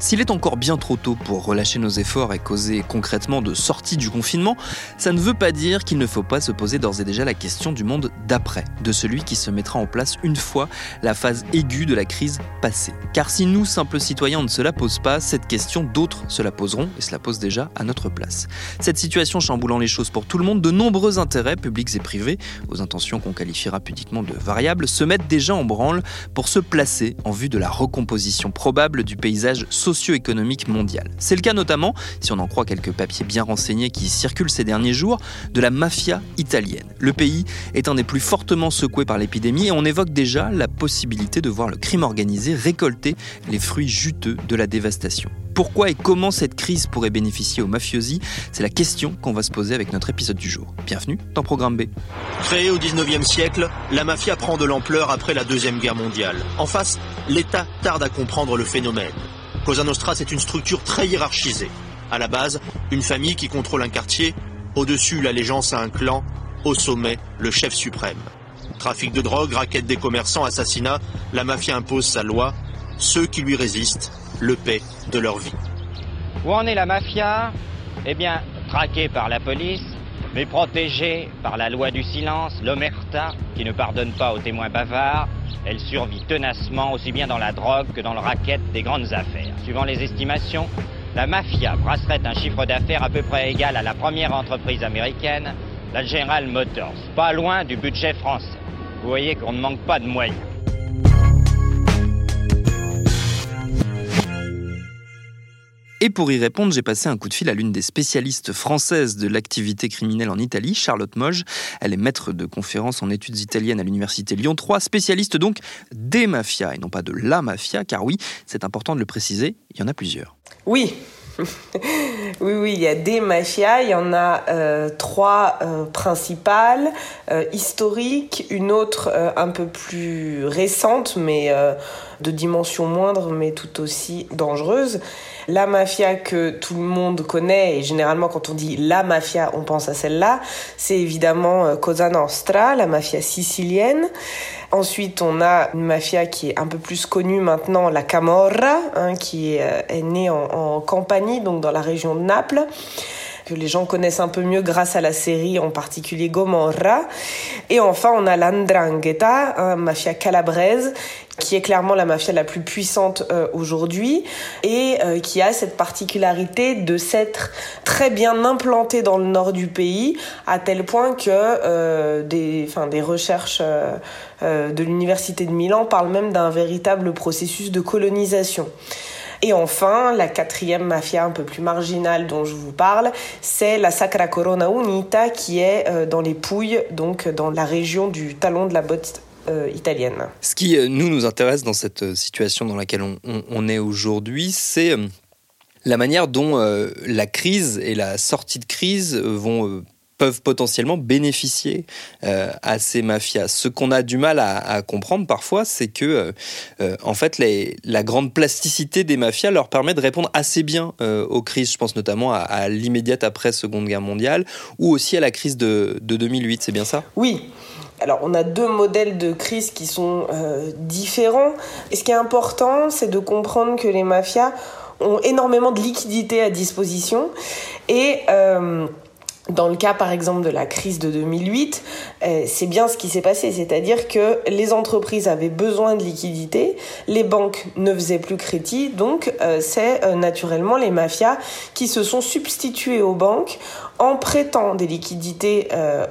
S'il est encore bien trop tôt pour relâcher nos efforts et causer concrètement de sortie du confinement, ça ne veut pas dire qu'il ne faut pas se poser d'ores et déjà la question du monde d'après, de celui qui se mettra en place une fois la phase aiguë de la crise passée. Car si nous, simples citoyens, ne se la pose pas, cette question, d'autres se la poseront et se la posent déjà à notre place. Cette situation chamboulant les choses pour tout le monde, de nombreux intérêts publics et privés, aux intentions qu'on qualifiera pudiquement de variables, se mettent déjà en branle pour se placer en vue de la recomposition probable du paysage social socio-économique mondiale. C'est le cas notamment, si on en croit quelques papiers bien renseignés qui circulent ces derniers jours, de la mafia italienne. Le pays est un des plus fortement secoués par l'épidémie et on évoque déjà la possibilité de voir le crime organisé récolter les fruits juteux de la dévastation. Pourquoi et comment cette crise pourrait bénéficier aux mafiosi? C'est la question qu'on va se poser avec notre épisode du jour. Bienvenue dans Programme B. Créée au 19e siècle, la mafia prend de l'ampleur après la Deuxième Guerre mondiale. En face, l'État tarde à comprendre le phénomène. Cosa Nostra, c'est une structure très hiérarchisée. À la base, une famille qui contrôle un quartier, au-dessus l'allégeance à un clan, au sommet le chef suprême. Trafic de drogue, raquette des commerçants, assassinat, la mafia impose sa loi, ceux qui lui résistent le paient de leur vie. Où en est la mafia? Eh bien, traquée par la police, mais protégée par la loi du silence, l'omerta, qui ne pardonne pas aux témoins bavards, elle survit tenacement aussi bien dans la drogue que dans le racket des grandes affaires. Suivant les estimations, la mafia brasserait un chiffre d'affaires à peu près égal à la première entreprise américaine, la General Motors, pas loin du budget français. Vous voyez qu'on ne manque pas de moyens. Et pour y répondre, j'ai passé un coup de fil à l'une des spécialistes françaises de l'activité criminelle en Italie, Charlotte Moge. Elle est maître de conférences en études italiennes à l'université Lyon 3, spécialiste donc des mafias et non pas de la mafia, car oui, c'est important de le préciser, il y en a plusieurs. Oui, oui, oui, il y a des mafias, il y en a euh, trois euh, principales, euh, historiques, une autre un peu plus récente, mais de dimension moindre, mais tout aussi dangereuse. La mafia que tout le monde connaît, et généralement quand on dit la mafia, on pense à celle-là, c'est évidemment Cosa Nostra, la mafia sicilienne. Ensuite, on a une mafia qui est un peu plus connue maintenant, la Camorra, hein, qui est, euh, est née en Campanie, donc dans la région de Naples que les gens connaissent un peu mieux grâce à la série, en particulier Gomorra. Et enfin, on a l'Andrangheta, un mafia calabraise, qui est clairement la mafia la plus puissante euh, aujourd'hui et euh, qui a cette particularité de s'être très bien implantée dans le nord du pays à tel point que euh, des, enfin, des recherches de l'université de Milan parlent même d'un véritable processus de colonisation. Et enfin, la quatrième mafia un peu plus marginale dont je vous parle, c'est la Sacra Corona Unita qui est euh, dans les Pouilles, donc dans la région du talon de la botte euh, italienne. Ce qui euh, nous nous intéresse dans cette situation dans laquelle on, est aujourd'hui, c'est la manière dont la crise et la sortie de crise vont peuvent potentiellement bénéficier euh, à ces mafias. Ce qu'on a du mal à, comprendre parfois, c'est que euh, euh, en fait, la grande plasticité des mafias leur permet de répondre assez bien aux crises. Je pense notamment à, l'immédiate après Seconde Guerre mondiale ou aussi à la crise de, de 2008. C'est bien ça? Oui. Alors, on a deux modèles de crise qui sont différents. Et ce qui est important, c'est de comprendre que les mafias ont énormément de liquidités à disposition et dans le cas par exemple de la crise de 2008, euh, c'est bien ce qui s'est passé, c'est-à-dire que les entreprises avaient besoin de liquidités, les banques ne faisaient plus crédit, donc euh, c'est euh, naturellement les mafias qui se sont substituées aux banques en prêtant des liquidités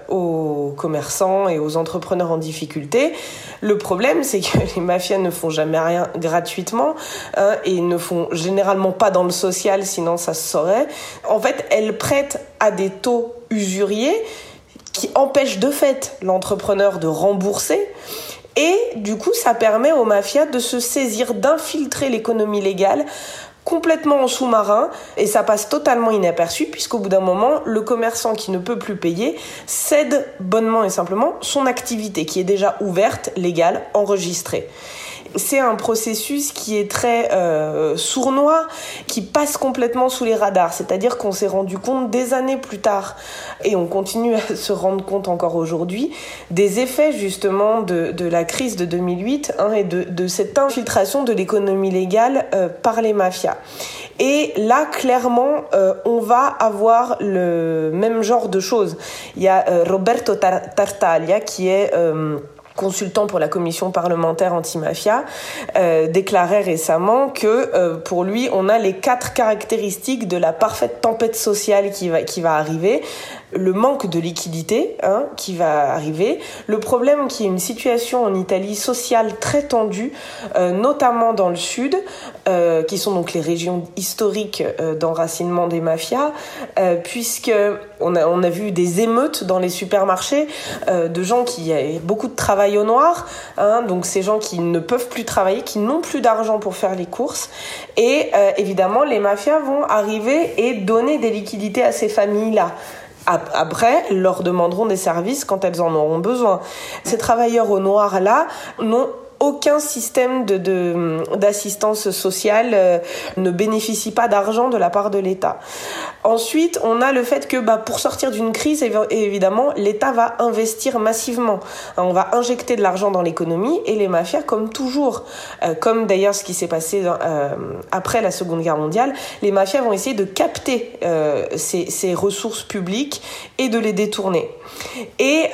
aux commerçants et aux entrepreneurs en difficulté. Le problème, c'est que les mafias ne font jamais rien gratuitement hein, et ne font généralement pas dans le social, sinon ça se saurait. En fait, elles prêtent à des taux usuriers qui empêchent de fait l'entrepreneur de rembourser. Et du coup, ça permet aux mafias de se saisir, d'infiltrer l'économie légale complètement en sous-marin et ça passe totalement inaperçu puisqu'au bout d'un moment, le commerçant qui ne peut plus payer cède bonnement et simplement son activité qui est déjà ouverte, légale, enregistrée c'est un processus qui est très euh, sournois, qui passe complètement sous les radars. C'est-à-dire qu'on s'est rendu compte des années plus tard, et on continue à se rendre compte encore aujourd'hui, des effets justement de, la crise de 2008 hein, et de, cette infiltration de l'économie légale euh, par les mafias. Et là, clairement, euh, on va avoir le même genre de choses. Il y a Roberto Tartaglia qui est consultant pour la commission parlementaire antimafia, euh, déclarait récemment que euh, pour lui, on a les quatre caractéristiques de la parfaite tempête sociale qui va arriver le manque de liquidité hein, qui va arriver, le problème qui est une situation en Italie sociale très tendue, euh, notamment dans le sud, euh, qui sont donc les régions historiques euh, d'enracinement des mafias, puisque on a, on a vu des émeutes dans les supermarchés de gens qui avaient beaucoup de travail au noir, hein, donc ces gens qui ne peuvent plus travailler, qui n'ont plus d'argent pour faire les courses, et évidemment les mafias vont arriver et donner des liquidités à ces familles-là. Après, leur demanderont des services quand elles en auront besoin. Ces travailleurs au noir là n'ont aucun système de, d'assistance sociale euh, ne bénéficie pas d'argent de la part de l'État. Ensuite, on a le fait que bah, pour sortir d'une crise, évidemment, l'État va investir massivement. On va injecter de l'argent dans l'économie et les mafias, comme toujours, euh, comme d'ailleurs ce qui s'est passé euh, après la Seconde Guerre mondiale, les mafias vont essayer de capter ces, ces, ressources publiques et de les détourner. Et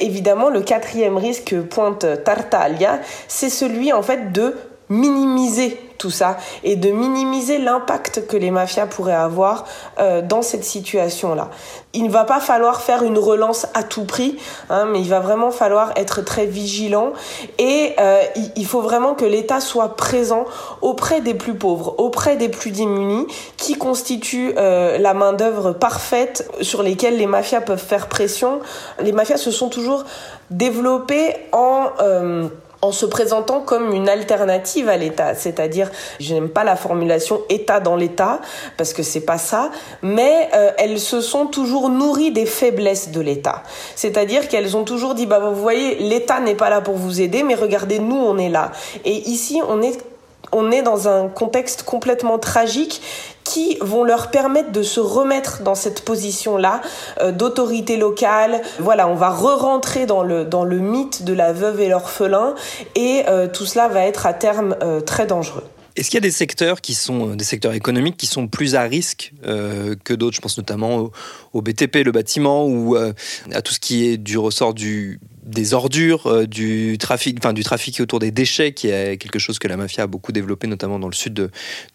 évidemment, le quatrième risque pointe Tartaglia, c'est celui en fait de minimiser tout ça et de minimiser l'impact que les mafias pourraient avoir euh, dans cette situation-là. Il ne va pas falloir faire une relance à tout prix, hein, mais il va vraiment falloir être très vigilant et euh, il faut vraiment que l'État soit présent auprès des plus pauvres, auprès des plus démunis, qui constituent euh, la main d'œuvre parfaite sur lesquelles les mafias peuvent faire pression. Les mafias se sont toujours développées en en se présentant comme une alternative à l'État. C'est-à-dire, je n'aime pas la formulation État dans l'État parce que c'est pas ça, mais euh, elles se sont toujours nourries des faiblesses de l'État. C'est-à-dire qu'elles ont toujours dit, bah vous voyez, l'État n'est pas là pour vous aider, mais regardez, nous on est là. Et ici, on est on est dans un contexte complètement tragique qui vont leur permettre de se remettre dans cette position-là euh, d'autorité locale. Voilà, on va re-rentrer dans le, dans le mythe de la veuve et l'orphelin et euh, tout cela va être à terme euh, très dangereux. Est-ce qu'il y a des secteurs qui sont des secteurs économiques qui sont plus à risque que d'autres? Je pense notamment au, BTP, le bâtiment, ou à tout ce qui est du ressort des ordures, euh, du trafic, enfin du trafic autour des déchets, qui est quelque chose que la mafia a beaucoup développé, notamment dans le sud de,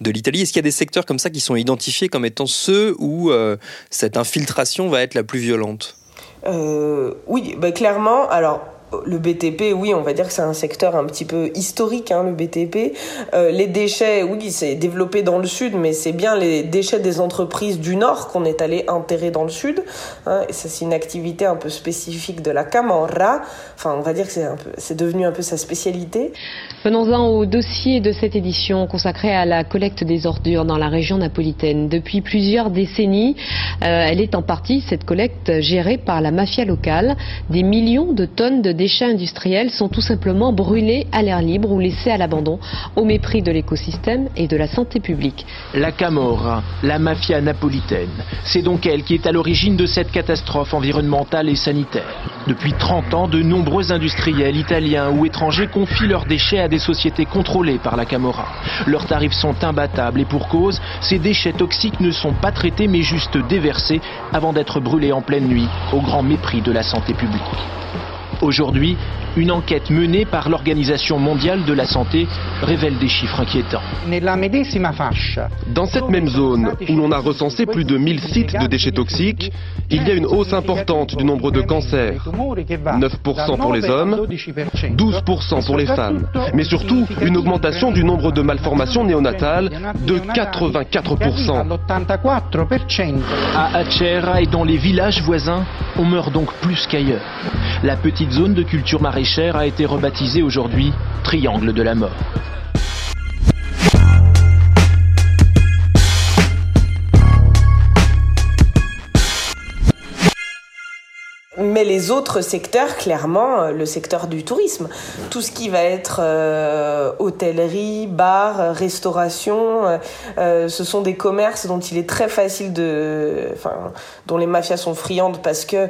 l'Italie. Est-ce qu'il y a des secteurs comme ça qui sont identifiés comme étant ceux où euh, cette infiltration va être la plus violente? Euh, Oui, bah, clairement. Alors le BTP, oui, on va dire que c'est un secteur un petit peu historique, hein, le BTP. Euh, les déchets, oui, c'est développé dans le sud, mais c'est bien les déchets des entreprises du nord qu'on est allé enterrer dans le sud. Hein, et ça, c'est une activité un peu spécifique de la Camorra. Enfin, on va dire que c'est, un peu, c'est devenu un peu sa spécialité. Venons-en au dossier de cette édition consacrée à la collecte des ordures dans la région napolitaine. Depuis plusieurs décennies, euh, elle est en partie, cette collecte, gérée par la mafia locale. Des millions de tonnes de déchets industriels sont tout simplement brûlés à l'air libre ou laissés à l'abandon, au mépris de l'écosystème et de la santé publique. La Camorra, la mafia napolitaine, c'est donc elle qui est à l'origine de cette catastrophe environnementale et sanitaire. Depuis 30 ans, de nombreux industriels italiens ou étrangers confient leurs déchets à des sociétés contrôlées par la Camorra. Leurs tarifs sont imbattables et pour cause, ces déchets toxiques ne sont pas traités mais juste déversés avant d'être brûlés en pleine nuit, au grand mépris de la santé publique. Aujourd'hui, une enquête menée par l'Organisation mondiale de la santé révèle des chiffres inquiétants. Dans cette même zone, où l'on a recensé plus de 1000 sites de déchets toxiques, il y a une hausse importante du nombre de cancers. 9% pour les hommes, 12% pour les femmes. Mais surtout, une augmentation du nombre de malformations néonatales de 84%. À Achera et dans les villages voisins, on meurt donc plus qu'ailleurs. La petite zone de culture maraîchère a été rebaptisée aujourd'hui Triangle de la mort. Mais les autres secteurs, clairement, euh, le secteur du tourisme, tout ce qui va être euh, hôtellerie, bar, restauration, euh, euh, ce sont des commerces dont il est très facile de, enfin, dont les mafias sont friandes parce que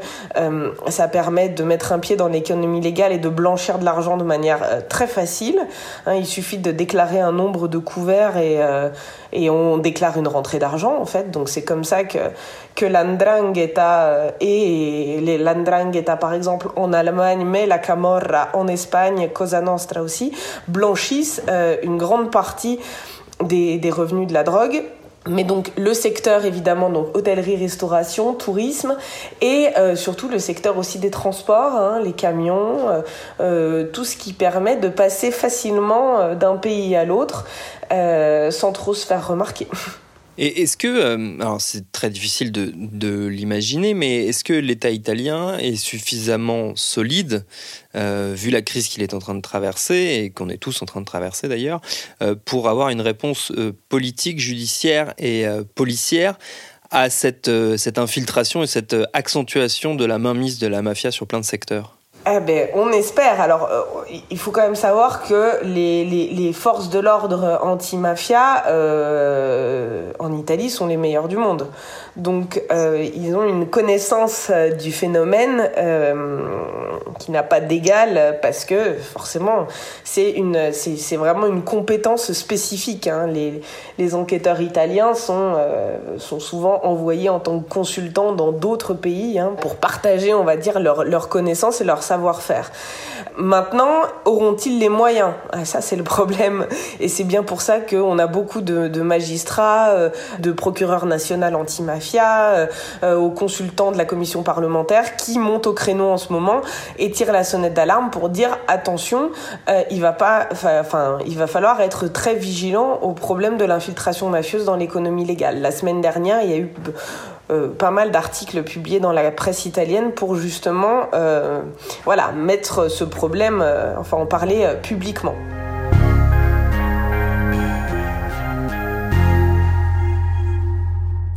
ça permet de mettre un pied dans l'économie légale et de blanchir de l'argent de manière très facile. Hein, il suffit de déclarer un nombre de couverts et et on déclare une rentrée d'argent en fait. Donc c'est comme ça que que l'andrangheta et les l'andrangheta par exemple en Allemagne, mais la camorra en Espagne, Cosa Nostra aussi, blanchissent euh, une grande partie des, des revenus de la drogue. Mais donc le secteur évidemment donc hôtellerie, restauration, tourisme et euh, surtout le secteur aussi des transports, hein, les camions, euh, euh, tout ce qui permet de passer facilement d'un pays à l'autre sans trop se faire remarquer. Et est-ce que, euh, alors c'est très difficile de, de l'imaginer, mais est-ce que l'État italien est suffisamment solide, euh, vu la crise qu'il est en train de traverser, et qu'on est tous en train de traverser d'ailleurs, euh, pour avoir une réponse politique, judiciaire et policière à cette, cette infiltration et cette accentuation de la mainmise de la mafia sur plein de secteurs? Eh ben, on espère. Alors, euh, il faut quand même savoir que les, forces de l'ordre anti-mafia euh, en Italie sont les meilleures du monde. Donc, euh, ils ont une connaissance euh, du phénomène euh, qui n'a pas d'égal parce que forcément, c'est une, c'est, vraiment une compétence spécifique. Hein. Les, enquêteurs italiens sont, sont souvent envoyés en tant que consultants dans d'autres pays hein, pour partager, on va dire, leur, leur connaissance et leur savoir-faire. Maintenant, auront-ils les moyens? Ah, Ça, c'est le problème. Et c'est bien pour ça qu'on a beaucoup de, magistrats, de procureurs nationaux anti-mafia, euh, euh, aux consultants de la commission parlementaire qui montent au créneau en ce moment et tirent la sonnette d'alarme pour dire attention, euh, il va pas, enfin, il va falloir être très vigilant au problème de l'infiltration mafieuse dans l'économie légale. La semaine dernière, il y a eu pas mal d'articles publiés dans la presse italienne pour justement voilà, mettre ce problème, enfin en parler publiquement.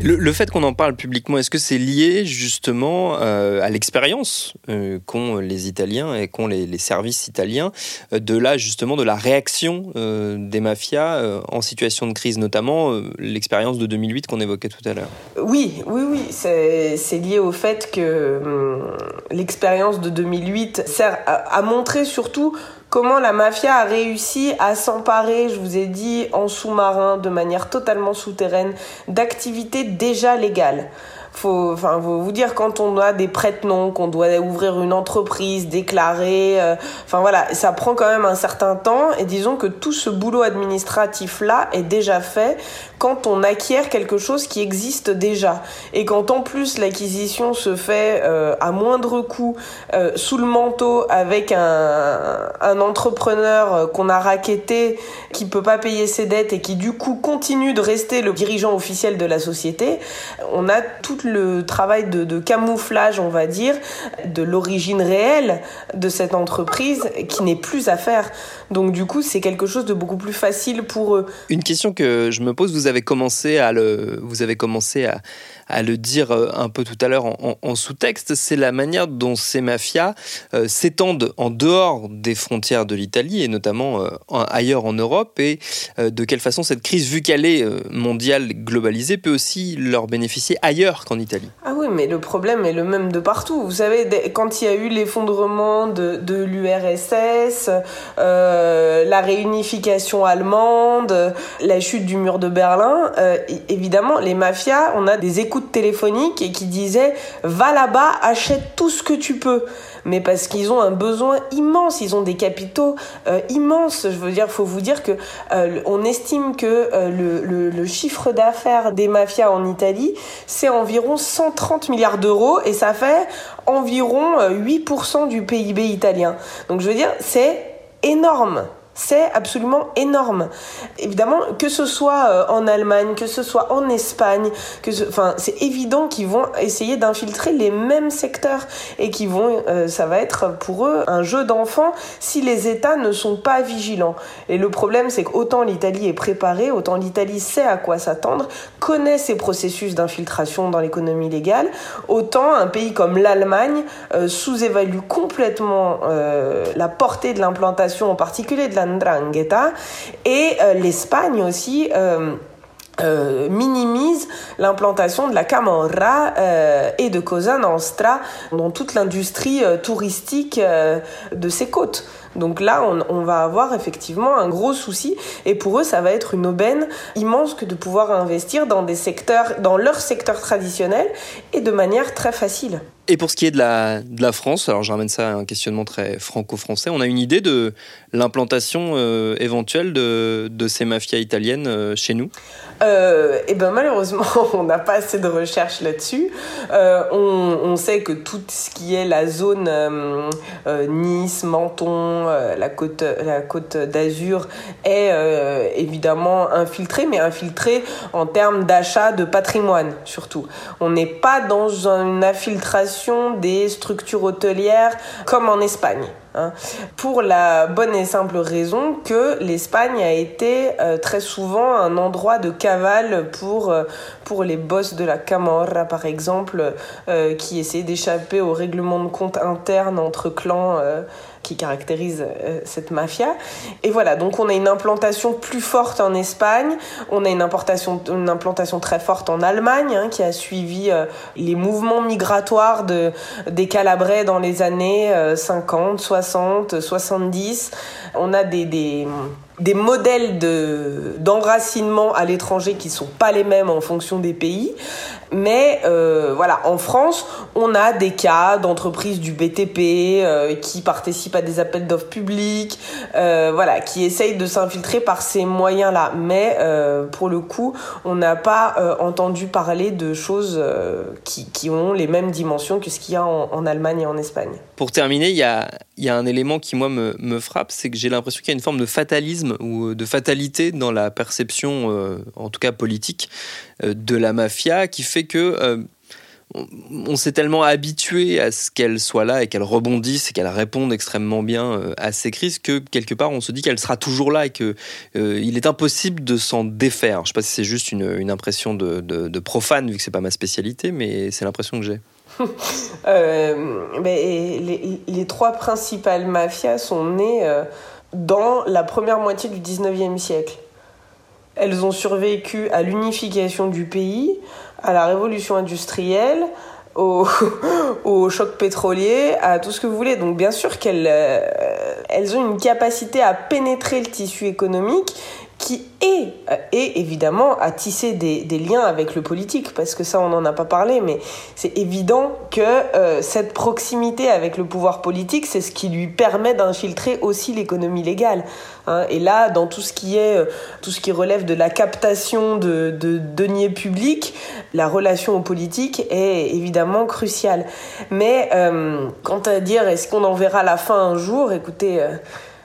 Le, fait qu'on en parle publiquement, est-ce que c'est lié justement euh, à l'expérience euh, qu'ont les Italiens et qu'ont les, services italiens euh, de là justement de la réaction des mafias en situation de crise, notamment l'expérience de 2008 qu'on évoquait tout à l'heure? Oui, oui, oui, c'est lié au fait que hum, l'expérience de 2008 sert à montrer surtout comment la mafia a réussi à s'emparer, je vous ai dit, en sous-marin, de manière totalement souterraine, d'activités déjà légales. Faut, enfin, faut vous dire quand on a des prête-noms, qu'on doit ouvrir une entreprise, déclarer, euh, enfin voilà, ça prend quand même un certain temps. Et disons que tout ce boulot administratif là est déjà fait quand on acquiert quelque chose qui existe déjà et quand en plus l'acquisition se fait euh, à moindre coût euh, sous le manteau avec un, un entrepreneur euh, qu'on a raquetté qui peut pas payer ses dettes et qui du coup continue de rester le dirigeant officiel de la société, on a tout le travail de, camouflage, on va dire, de l'origine réelle de cette entreprise qui n'est plus à faire. Donc du coup, c'est quelque chose de beaucoup plus facile pour eux. Une question que je me pose, vous avez commencé à le, vous avez commencé à, à le dire euh, un peu tout à l'heure en, en- en sous-texte, c'est la manière dont ces mafias euh, s'étendent en dehors des frontières de l'Italie et notamment euh, ailleurs en Europe et euh, de quelle façon cette crise, vu qu'elle est mondiale, globalisée, peut aussi leur bénéficier ailleurs qu'en Italie? Ah oui, mais le problème est le même de partout. Vous savez, quand il y a eu l'effondrement de, de l'URSS, euh, la réunification allemande, la chute du mur de Berlin, Berlin, évidemment, les mafias, on a des écoutes téléphoniques et qui disaient va là-bas, achète tout ce que tu peux mais parce qu'ils ont un besoin immense, ils ont des capitaux euh, immenses. Je veux dire, faut vous dire que euh, on estime que euh, le, le, chiffre d'affaires des mafias en Italie, c'est environ 130 milliards d'euros et ça fait environ 8% du PIB italien. Donc je veux dire, c'est énorme. C'est absolument énorme. Évidemment, que ce soit euh, en Allemagne, que ce soit en Espagne, enfin, c'est évident qu'ils vont essayer d'infiltrer les mêmes secteurs et qui vont, euh, ça va être pour eux un jeu d'enfant si les États ne sont pas vigilants. Et le problème, c'est qu'autant l'Italie est préparée, autant l'Italie sait à quoi s'attendre, connaît ces processus d'infiltration dans l'économie légale, autant un pays comme l'Allemagne euh, sous-évalue complètement la portée de l'implantation, en particulier de la et euh, l'Espagne aussi. Euh, euh, minimise l'implantation de la Camorra et de Cosa Nostra dans toute l'industrie touristique de ces côtes. Donc là, on, on, va avoir effectivement un gros souci et pour eux, ça va être une aubaine immense que de pouvoir investir dans des secteurs, dans leur secteur traditionnel et de manière très facile. Et pour ce qui est de la, de la France, alors je ramène ça à un questionnement très franco-français, on a une idée de l'implantation euh, éventuelle de, de, ces mafias italiennes euh, chez nous? Euh, Eh bien malheureusement, on n'a pas assez de recherches là-dessus. Euh, on, on, sait que tout ce qui est la zone Nice, Menton, la côte, la côte d'Azur est évidemment infiltrée, mais infiltrée en termes d'achat de patrimoine surtout. On n'est pas dans une infiltration des structures hôtelières comme en Espagne. Hein. pour la bonne et simple raison que l'Espagne a été euh, très souvent un endroit de cavale pour, euh, pour les boss de la Camorra, par exemple, euh, qui essaient d'échapper au règlement de compte interne entre clans qui caractérise euh, cette mafia. Et voilà, donc on a une implantation plus forte en Espagne, on a une, importation, une implantation très forte en Allemagne, hein, qui a suivi euh, les mouvements migratoires de, des Calabrais dans les années 50, 60, 70. On a des, des des modèles de d'enracinement à l'étranger qui sont pas les mêmes en fonction des pays. Mais euh, voilà, en France, on a des cas d'entreprises du BTP euh, qui participent à des appels d'offres publics, euh, voilà, qui essayent de s'infiltrer par ces moyens-là. Mais euh, pour le coup, on n'a pas entendu parler de choses qui, ont les mêmes dimensions que ce qu'il y a en, Allemagne et en Espagne. Pour terminer, il y a, un élément qui moi me frappe, c'est que j'ai l'impression qu'il y a une forme de fatalisme ou de fatalité dans la perception, en tout cas politique, de la mafia, qui fait que euh, on, s'est tellement habitué à ce qu'elle soit là et qu'elle rebondisse et qu'elle réponde extrêmement bien euh, à ces crises que quelque part on se dit qu'elle sera toujours là et que euh, il est impossible de s'en défaire. Je sais pas si c'est juste une, impression de, profane vu que c'est pas ma spécialité, mais c'est l'impression que j'ai. les, les, trois principales mafias sont nées dans la première moitié du 19e siècle. Elles ont survécu à l'unification du pays, à la révolution industrielle, au, choc pétrolier, à tout ce que vous voulez. Donc bien sûr qu'elles euh, elles ont une capacité à pénétrer le tissu économique qui est, et évidemment à tisser des, liens avec le politique, parce que ça on n'en a pas parlé, mais c'est évident que euh, cette proximité avec le pouvoir politique, c'est ce qui lui permet d'infiltrer aussi l'économie légale. Hein. Et là, dans tout ce qui est, euh, tout ce qui relève de la captation de, de deniers publics, la relation au politique est évidemment cruciale. Mais euh, quant à dire est-ce qu'on en verra la fin un jour, écoutez.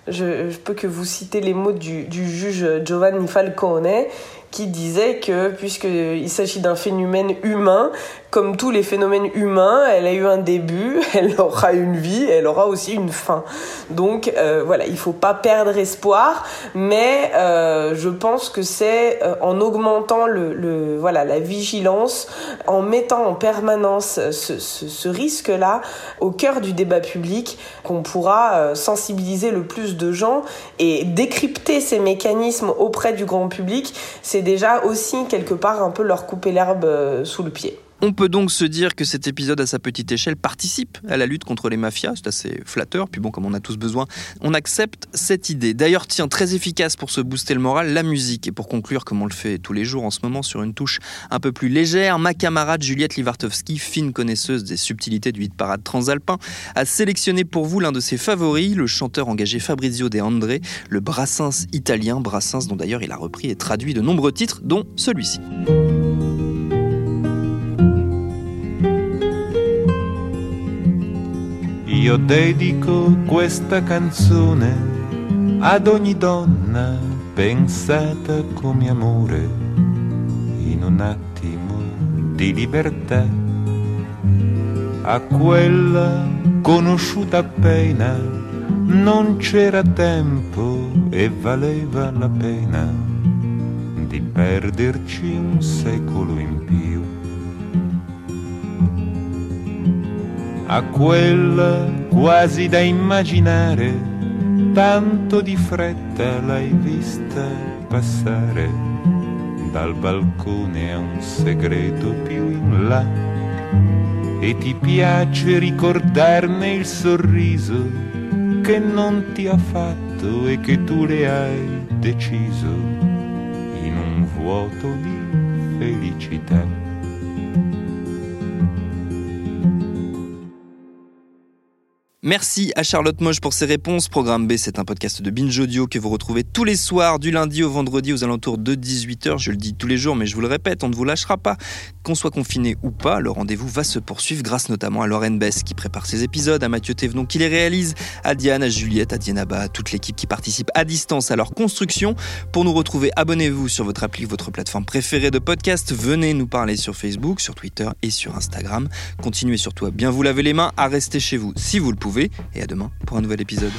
Je, peux que vous citer les mots du juge Giovanni Falcone qui disait que puisqu'il s'agit d'un phénomène humain, comme tous les phénomènes humains, elle a eu un début, elle aura une vie, elle aura aussi une fin. Donc euh, voilà, il faut pas perdre espoir, mais euh, je pense que c'est euh, en augmentant le, voilà la vigilance, en mettant en permanence ce, risque-là au cœur du débat public, qu'on pourra sensibiliser le plus de gens et décrypter ces mécanismes auprès du grand public. Déjà aussi quelque part un peu leur couper l'herbe euh, sous le pied. On peut donc se dire que cet épisode à sa petite échelle participe à la lutte contre les mafias, c'est assez flatteur, puis bon comme on a tous besoin, on accepte cette idée. D'ailleurs tiens, très efficace pour se booster le moral, la musique. Et pour conclure, comme on le fait tous les jours en ce moment sur une touche un peu plus légère, ma camarade Juliette Livartowski, fine connaisseuse des subtilités du hit parade transalpin, a sélectionné pour vous l'un de ses favoris, le chanteur engagé Fabrizio De André, le Brassens italien, Brassens dont d'ailleurs il a repris et traduit de nombreux titres, dont celui-ci. Io dedico questa canzone ad ogni donna pensata come amore in un attimo di libertà, a quella conosciuta appena non c'era tempo e valeva la pena di perderci un secolo in più. A quella quasi da immaginare, tanto di fretta l'hai vista passare dal balcone a un segreto più in là e ti piace ricordarne il sorriso che non ti ha fatto e che tu le hai deciso in un vuoto di felicità. Merci à Charlotte Moche pour ses réponses. Programme B, c'est un podcast de Binge Audio que vous retrouvez tous les soirs, du lundi au vendredi aux alentours de 18h. Je le dis tous les jours, mais je vous le répète, on ne vous lâchera pas. Qu'on soit confiné ou pas, le rendez-vous va se poursuivre grâce notamment à Lauren Bess qui prépare ses épisodes, à Mathieu Thévenon qui les réalise, à Diane, à Juliette, à Dienaba, à toute l'équipe qui participe à distance à leur construction. Pour nous retrouver, abonnez-vous sur votre appli, votre plateforme préférée de podcast. Venez nous parler sur Facebook, sur Twitter et sur Instagram. Continuez surtout à bien vous laver les mains, à rester chez vous si vous le pouvez et à demain pour un nouvel épisode.